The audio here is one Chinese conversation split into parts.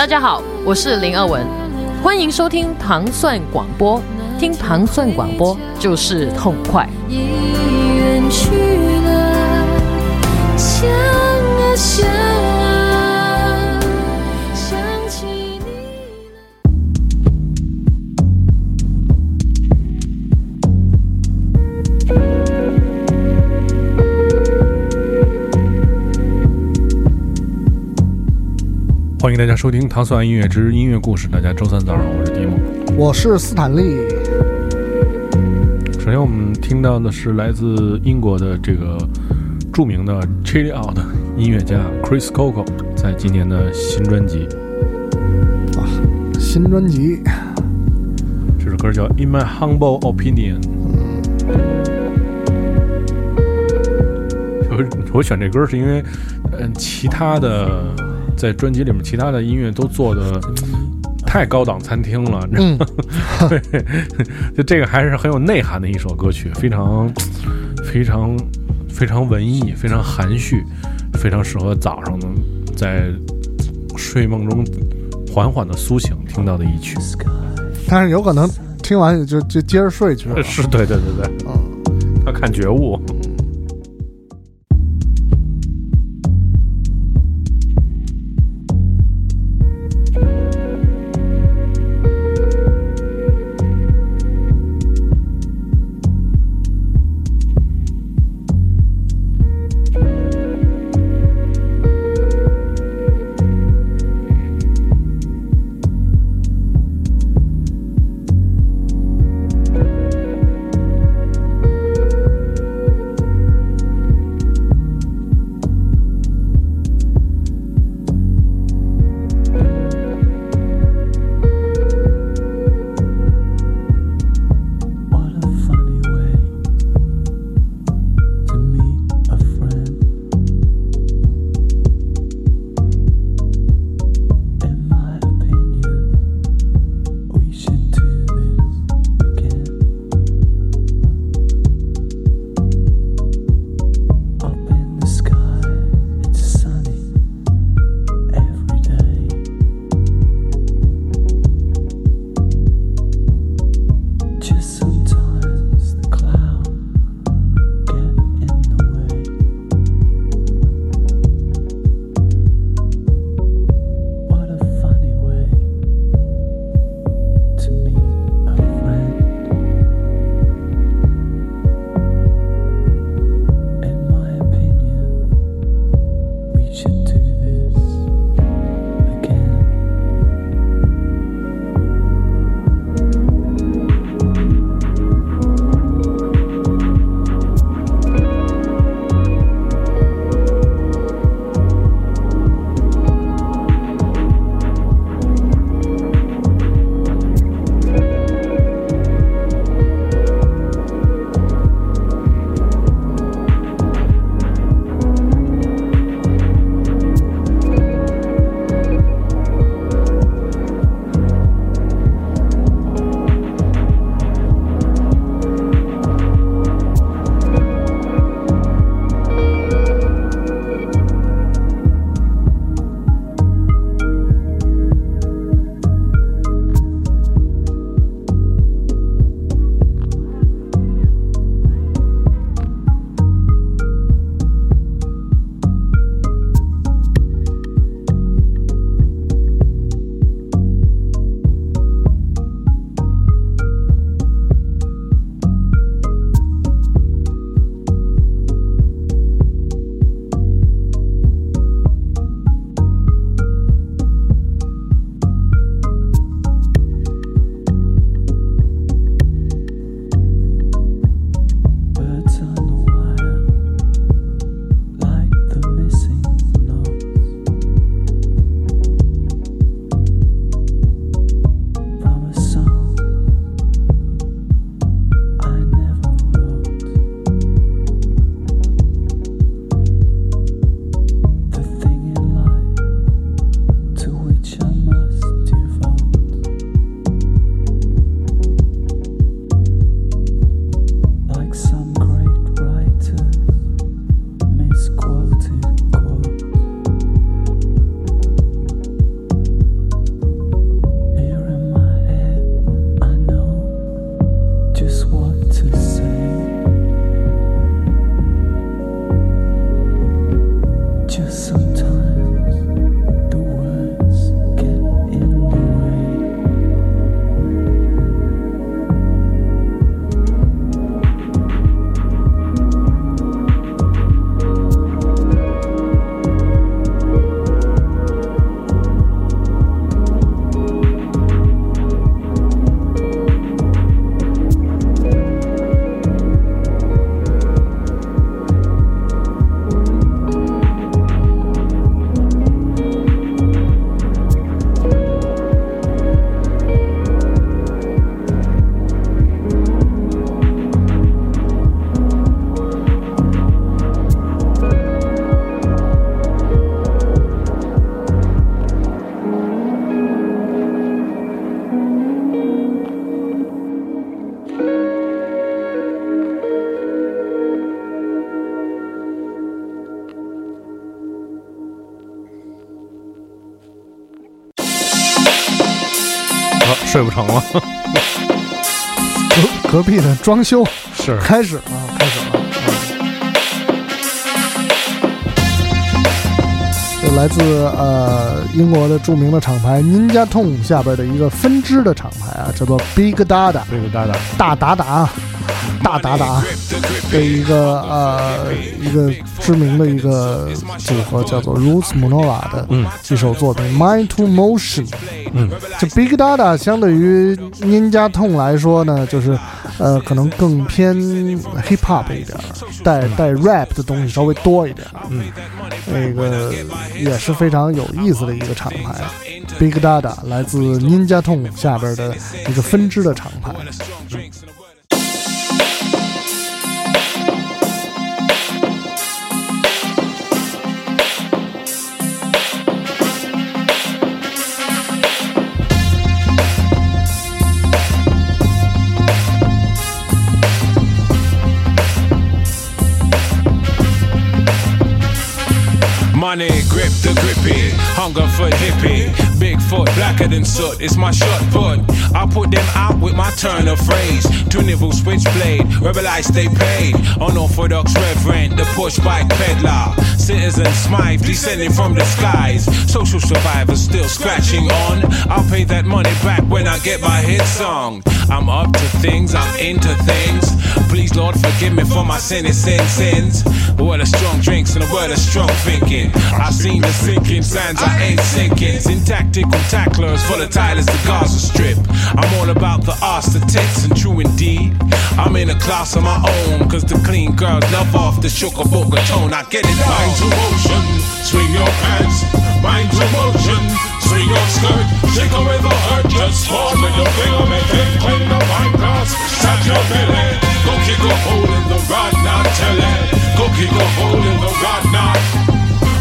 大家好，我是林二文，欢迎收听糖蒜广播。听糖蒜广播就是痛快。已远去了，欢迎大家收听《糖蒜音乐之音乐故事》。大家周三早上，我是迪姆。我是斯坦利，首先，我们听到的是来自英国的这个著名的 Chill Out 音乐家 Chris Coco 在今年的新专辑，新专辑这首歌叫《In My Humble Opinion》。我我选这歌是因为，嗯，其他的在专辑里面其他的音乐都做的太高档餐厅了，嗯，对，就这个还是很有内涵的一首歌曲，非常非常非常文艺，非常含蓄，非常适合早上呢在睡梦中缓缓的苏醒听到的一曲。但是有可能听完就就接着睡去了。是对对对对，嗯，要看觉悟。装修。是。开始。了，开始了。来自呃英国的著名的厂牌 Ninja Tone 下边的一个分支的厂牌啊，叫做 Big Dada Big Dada 大达达大达达的一个呃一个知名的一个组合叫做 Roots Monova 的嗯一首作品 Mind to Motion。嗯，这 Big Dada 相对于 Ninja Tone 来说呢，就是呃可能更偏 hip hop 一点儿，带带 rap 的东西稍微多一点儿。嗯，那个也是非常有意思的一个厂牌。Big Dada 来自 Ninja Tone 下边的一个分支的厂牌。Money hunger for hippie. Bigfoot blacker than soot, it's my short put. I put them out with my turn of phrase. To nibble switchblade, rebelize they paid. Unorthodox reverend, the push bike peddler. Citizen Smythe descending from the skies. Social survivors still scratching on. I'll pay that money back when I get my hit song. I'm up to things, I'm into things. Please, Lord, forgive me for my sinning sin sins. A world of strong drinks and a world of strong thinking. I've seen the sinking sands, I ain't sinking. Syntactical tacklers, volatile as the Gaza Strip. I'm all about the arse, the tits, and true indeed. I'm in a class of my own, cause the clean girls love off the sugar booger tone. I get it Mind to motion, swing your pants. Mind to motion, swing your skirt. Shake away the hurt, just fall with your finger, make it clean the wine glass. Tap your belly, go kick a hole in the rod, not tell it. Go kick a hole in the rod, not.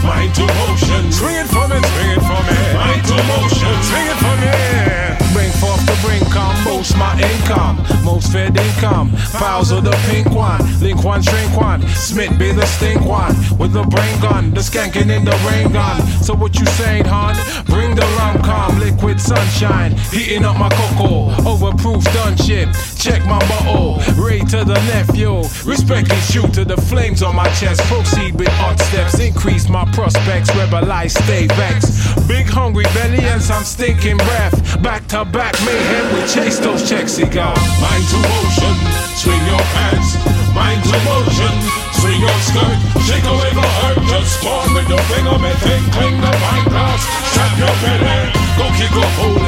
Mind to motion, swing it for me, swing it for me. Mind to motion, swing it for me. Bring forth the bring come, most my income, most fed income. Files of the pink one, link one, shrink one. Smith be the stink one with the brain gun, the skanking in the rain gun. So what you saying, hon? Bring the rum calm, liquid sunshine, heating up my cocoa. Overproof done shit. Check my bottle, Ray to the nephew. Respect is due to the flames on my chest. Proceed with odd steps, increase my prospects. Rebelize, stay vexed. Big hungry belly and some stinking breath. Back to back mayhem, we chase those checks. He go. Mind to motion, swing your pants. Mind to motion, swing your skirt. Shake away the hurt, just spawn with your finger, me thing, cling the wine glass. Strap your belly, go kick a hole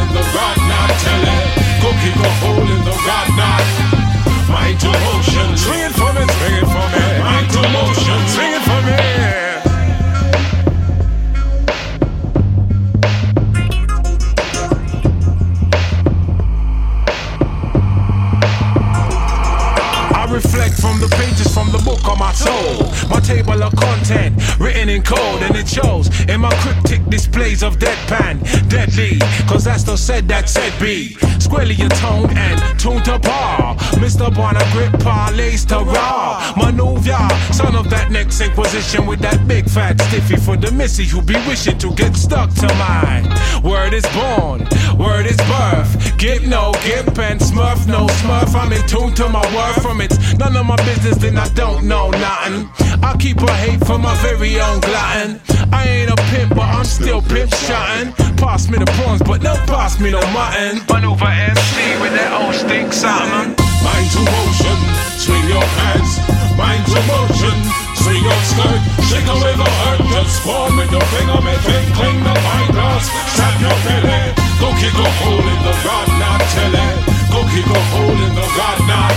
displays of deadpan, deadly. Cause that's the said that said be. Squarely toned and tuned to par. Mr. Bonner grip parlays to raw. Maneuver, son of that next inquisition with that big fat stiffy for the missy who be wishing to get stuck to mine. Word is born, word is birth. Gimp no gimp and smurf no smurf. I'm in tune to my word from it's none of my business, then I don't know nothing. I keep a hate for my very own glutton. I ain't a pimp, but I'm still pimp shotting. Pass me the prawns, but no pass me no mutton. Run over MC with that old stink something. Mind to motion, swing your hands. Mind to motion, swing your skirt. Shake away the hurt, just form with your finger, make thing cling the pine glass. Strap your belly, go kick a hole in the rod, not tell it. Go kick a hole in the rod, not.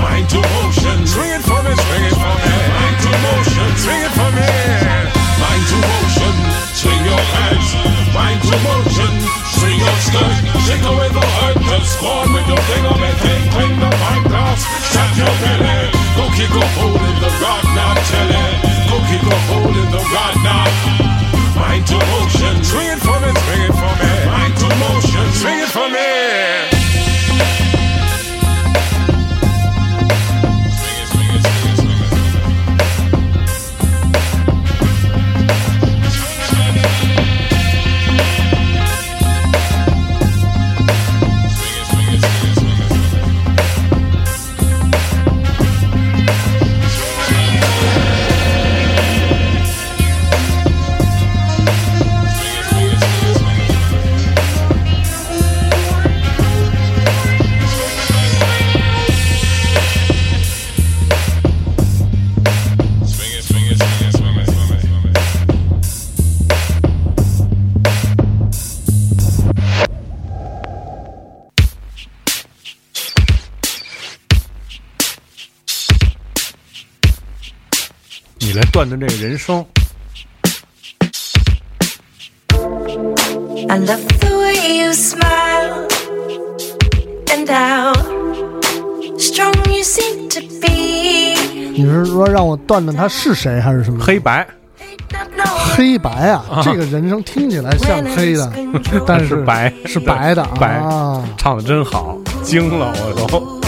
Mind to motion, swing it for me, swing it for me. Mind to motion, swing it for me. Mind to motion, swing your hands. Mind to motion, swing your skirt. Shake away the hurt, spawn with your finger, make cling the pine glass. Strap your belly, go kick a hole in the rod, not tell it. Go kick a hole in the rod, not. Mind to motion, swing it for me, swing it for me. Mind to motion, swing it for me. 这个人生。I love the way you smile and how strong you seem to be. 你是说让我断断他是谁还是什么？黑白黑白啊，这个人声听起来像黑的，但是白是白的白啊。唱的真好，惊了我都。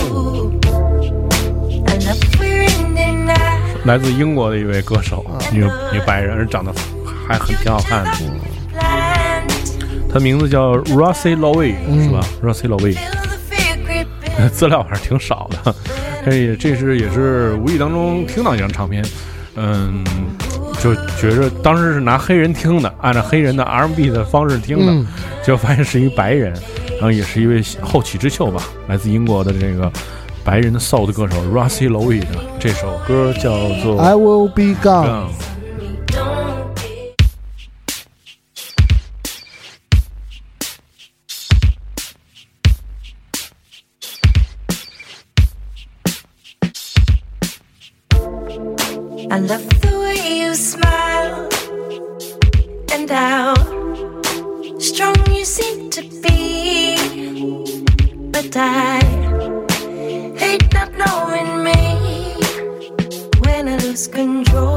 来自英国的一位歌手，女女白人，而长得还很挺好看的。她名字叫 Rosie Lowe，、是吧？Rosie Lowe，feel the fear creeping. 资料还是挺少的。这这是也是无意当中听到一张唱片，嗯，就觉着当时是拿黑人听的，按照黑人的 R&B 的方式听的，嗯结果发现是一白人，然后也是一位后起之秀吧，来自英国的这个白人的 soul 的歌手 Rosie Lowe 的这首歌叫做 I will be gone。 Gone。 Don't be I love the way you smile and how strong you seem to be. But I control,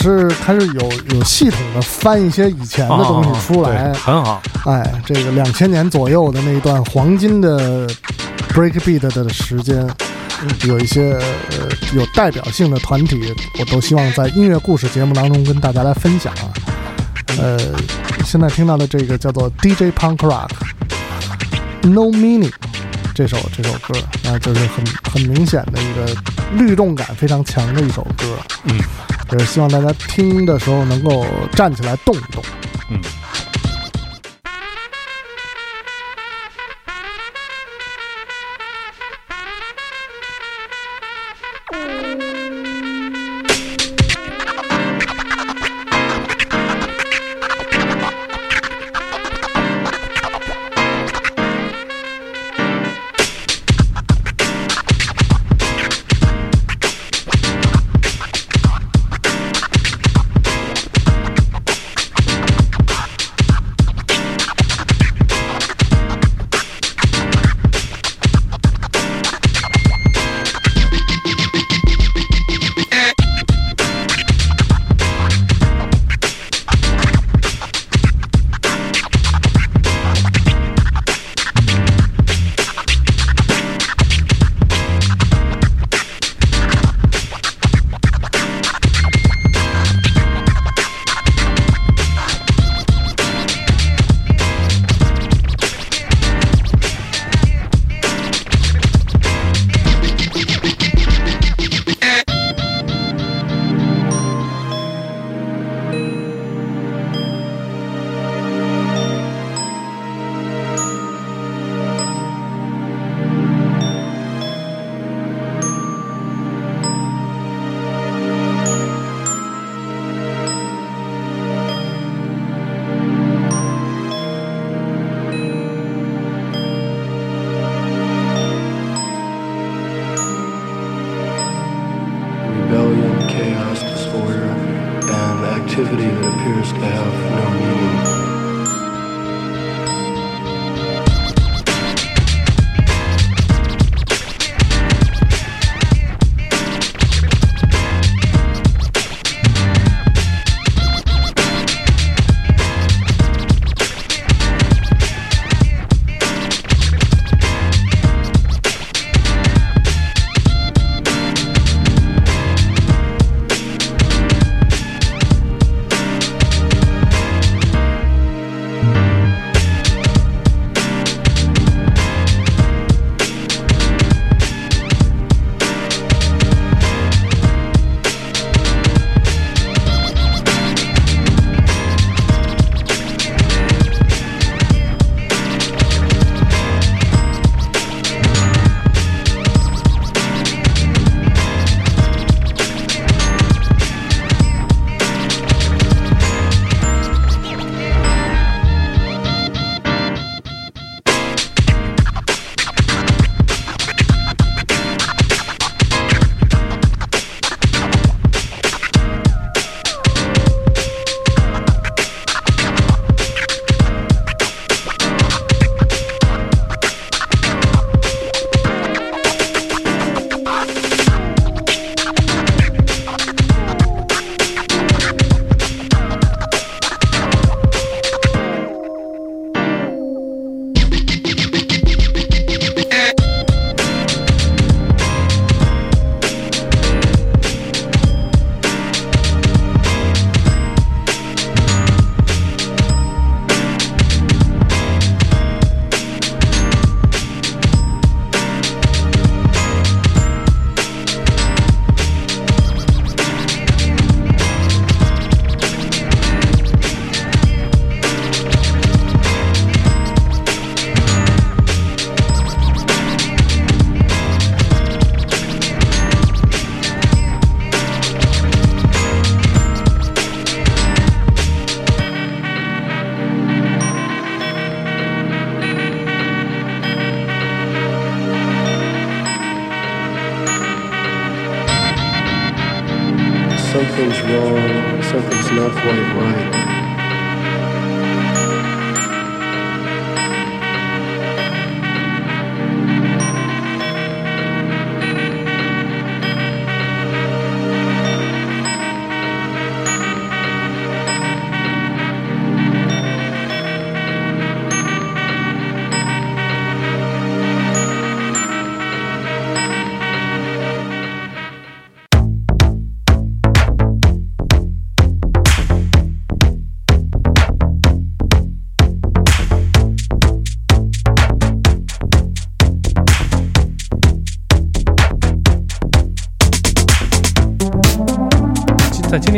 是开始有有系统的翻一些以前的东西出来很好。哎，这个两千年左右的那一段黄金的 breakbeat 的时间，有一些呃有代表性的团体，我都希望在音乐故事节目当中跟大家来分享啊。呃，现在听到的这个叫做 DJ Punk Rock No Meaning 这首这首歌，那就是很很明显的一个律动感非常强的一首歌。嗯，也是希望大家听的时候能够站起来动一动。嗯。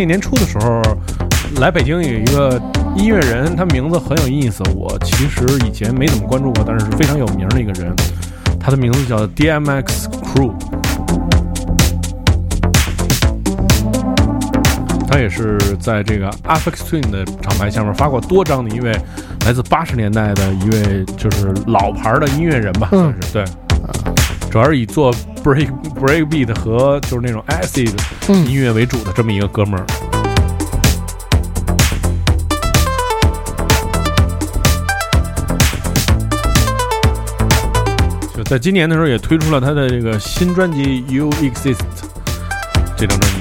在今年年初的时候，来北京有一个音乐人，他名字很有意思，我其实以前没怎么关注过，但是是非常有名的一个人，他的名字叫 DMX Crew。他也是在这个 Afex Twin 的厂牌下面发过多张的一位来自八十年代的一位就是老牌的音乐人吧，算嗯是对。主要是以做 break break beat 和就是那种 acid 嗯音乐为主的这么一个哥们儿。就在今年的时候，也推出了他的这个新专辑《You Exist》这张专辑。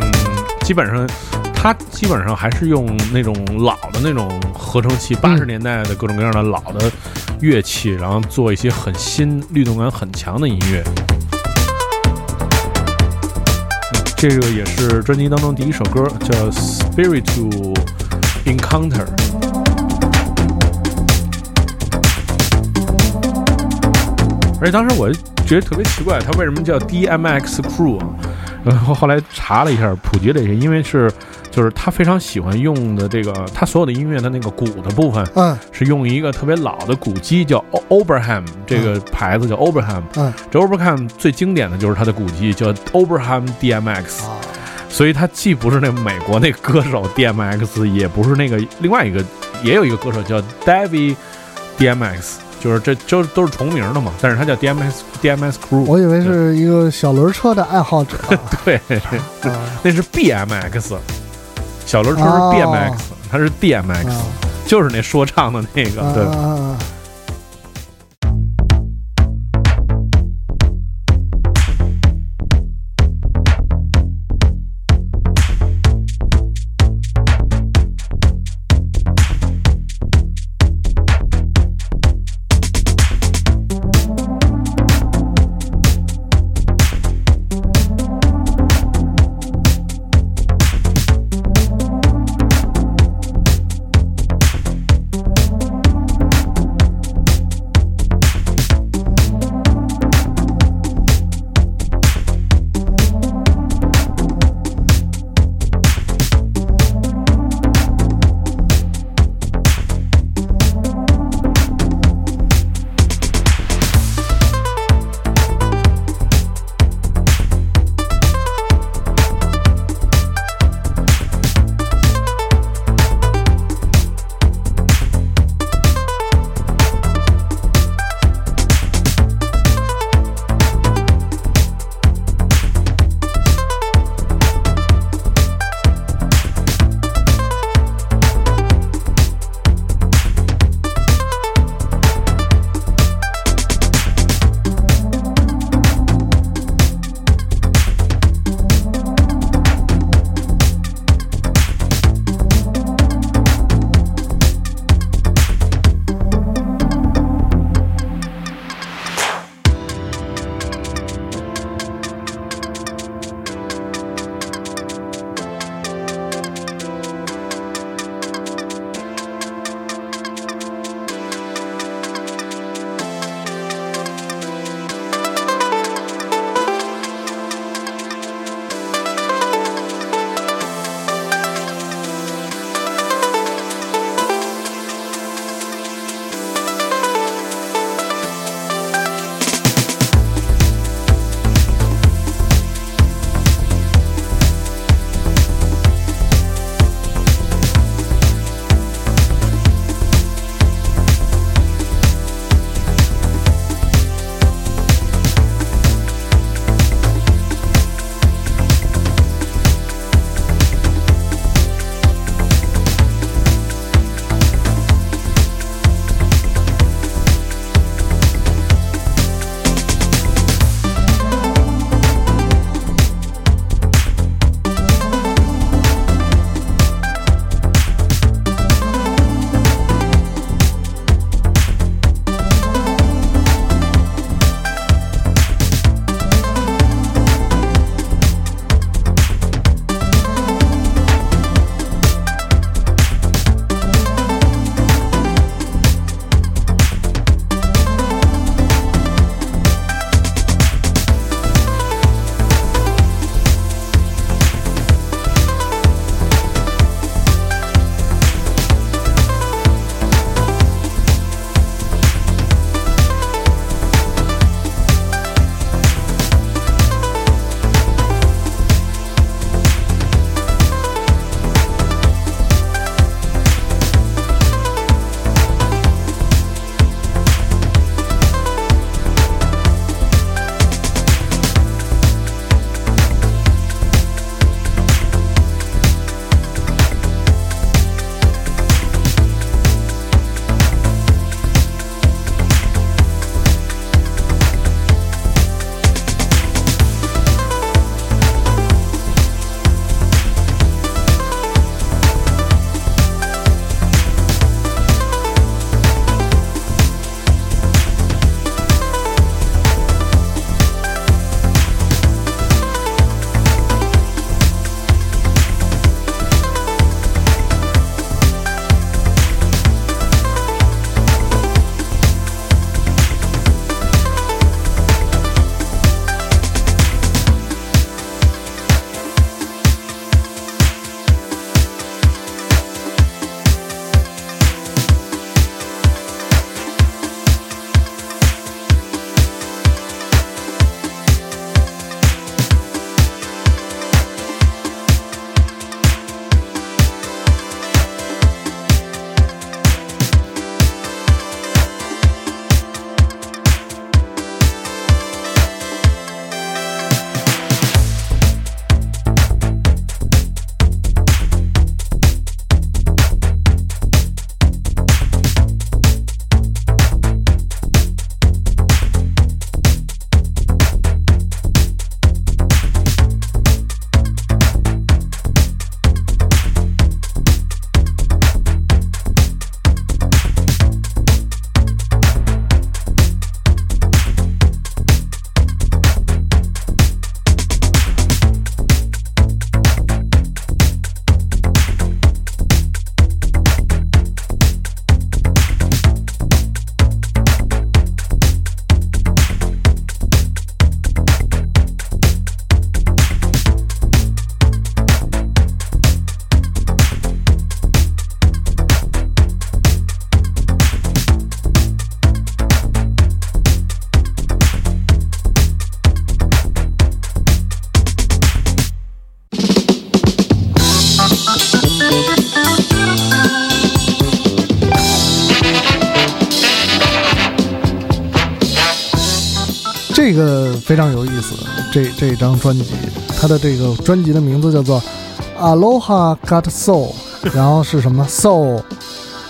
嗯，基本上他基本上还是用那种老的那种合成器，八十年代的各种各样的老的乐器，然后做一些很新、律动感很强的音乐。这个也是专辑当中第一首歌，叫《Spirit to Encounter》。而且当时我觉得特别奇怪，他为什么叫 DMX Crew 啊？然后后来查了一下，普及了一下，因为是就是他非常喜欢用的这个，他所有的音乐的那个鼓的部分嗯是用一个特别老的鼓机，叫 Oberheim，这个牌子叫 Oberheim。嗯这 Oberheim 最经典的就是他的鼓机叫 Oberheim DMX，啊所以他既不是那美国那歌手 DMX，也不是那个另外一个也有一个歌手叫 David DMX，就是这就都是重名的嘛，但是他叫 dmxdmscrew。我以为是一个小轮车的爱好者 对，啊 那是 BMX，小轮车是哦。BMX，、它是 DMX，、啊就是那说唱的那个，对。这这张专辑，它的这个专辑的名字叫做《Aloha Got Soul 》，然后是什么 Soul，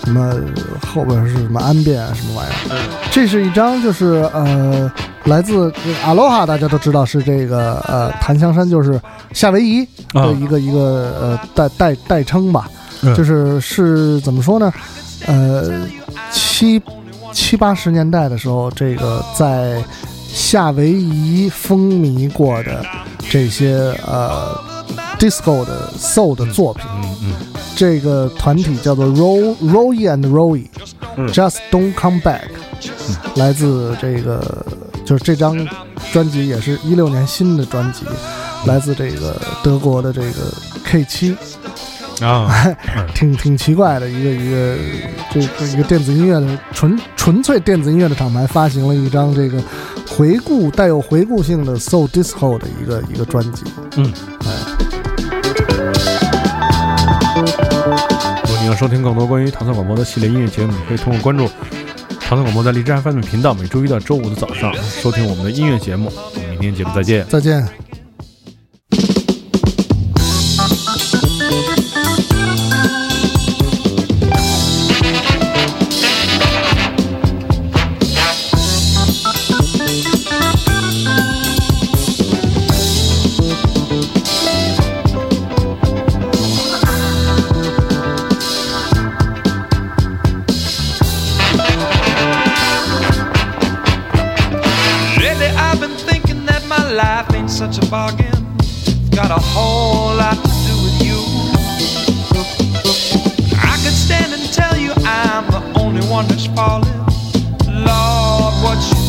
什么后边是什么安变什么玩意儿。这是一张就是呃，来自 Aloha，大家都知道是这个呃檀香山，就是夏威夷的啊一个、一个呃代代代称吧。嗯就是是怎么说呢？呃，七七八十年代的时候，这个在夏威夷风靡过的这些呃 disco 的 soul 的作品，嗯嗯这个团体叫做 Roy Roy and Roy，、嗯。Just Don't Come Back，、来自这个就是这张专辑也是一六年新的专辑，来自这个德国的这个 K 七。啊，挺挺奇怪的一个一个这个一个电子音乐的纯纯粹电子音乐的厂牌发行了一张这个回顾带有回顾性的 soul disco 的一个一个专辑。嗯，如果你要收听更多关于唐宋广播的系列音乐节目，可以通过关注唐宋广播在荔枝 FM 频道，每周一到周五的早上收听我们的音乐节目。我们明天节目再见。再见。I've been thinking that my life ain't such a bargain. It's got a whole lot to do with you. I could stand and tell you I'm the only one that's falling. Lord, what you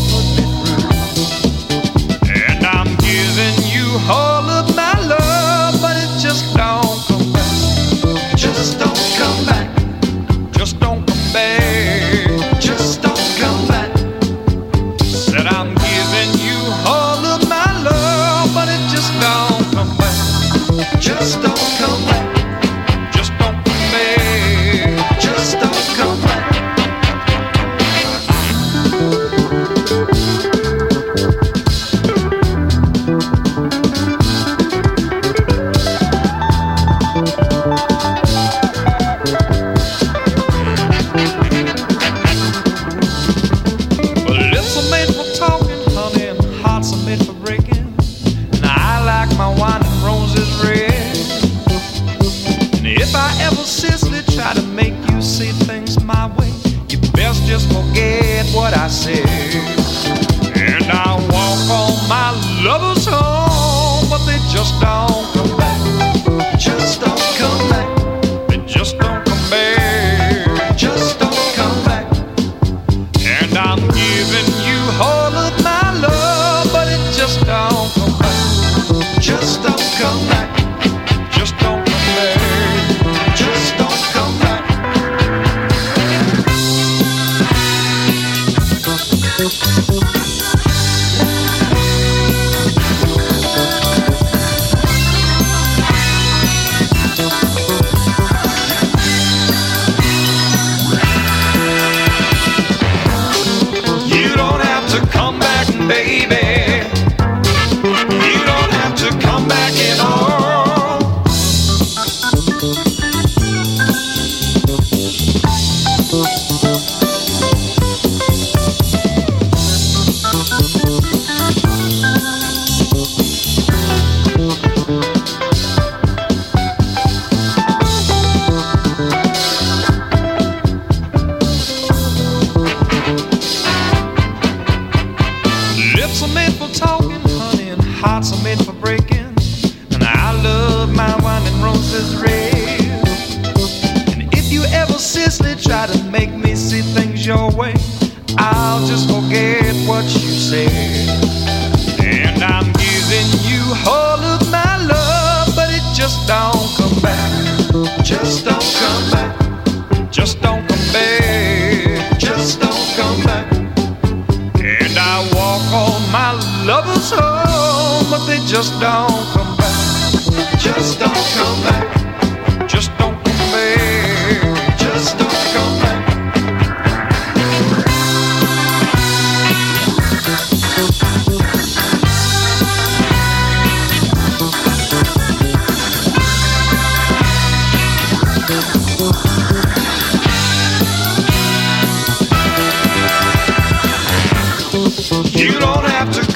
Ever try to make you see things my way, you best just forget what I said. And I walk on my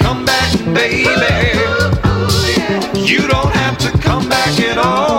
come back, baby. You don't have to come back at all.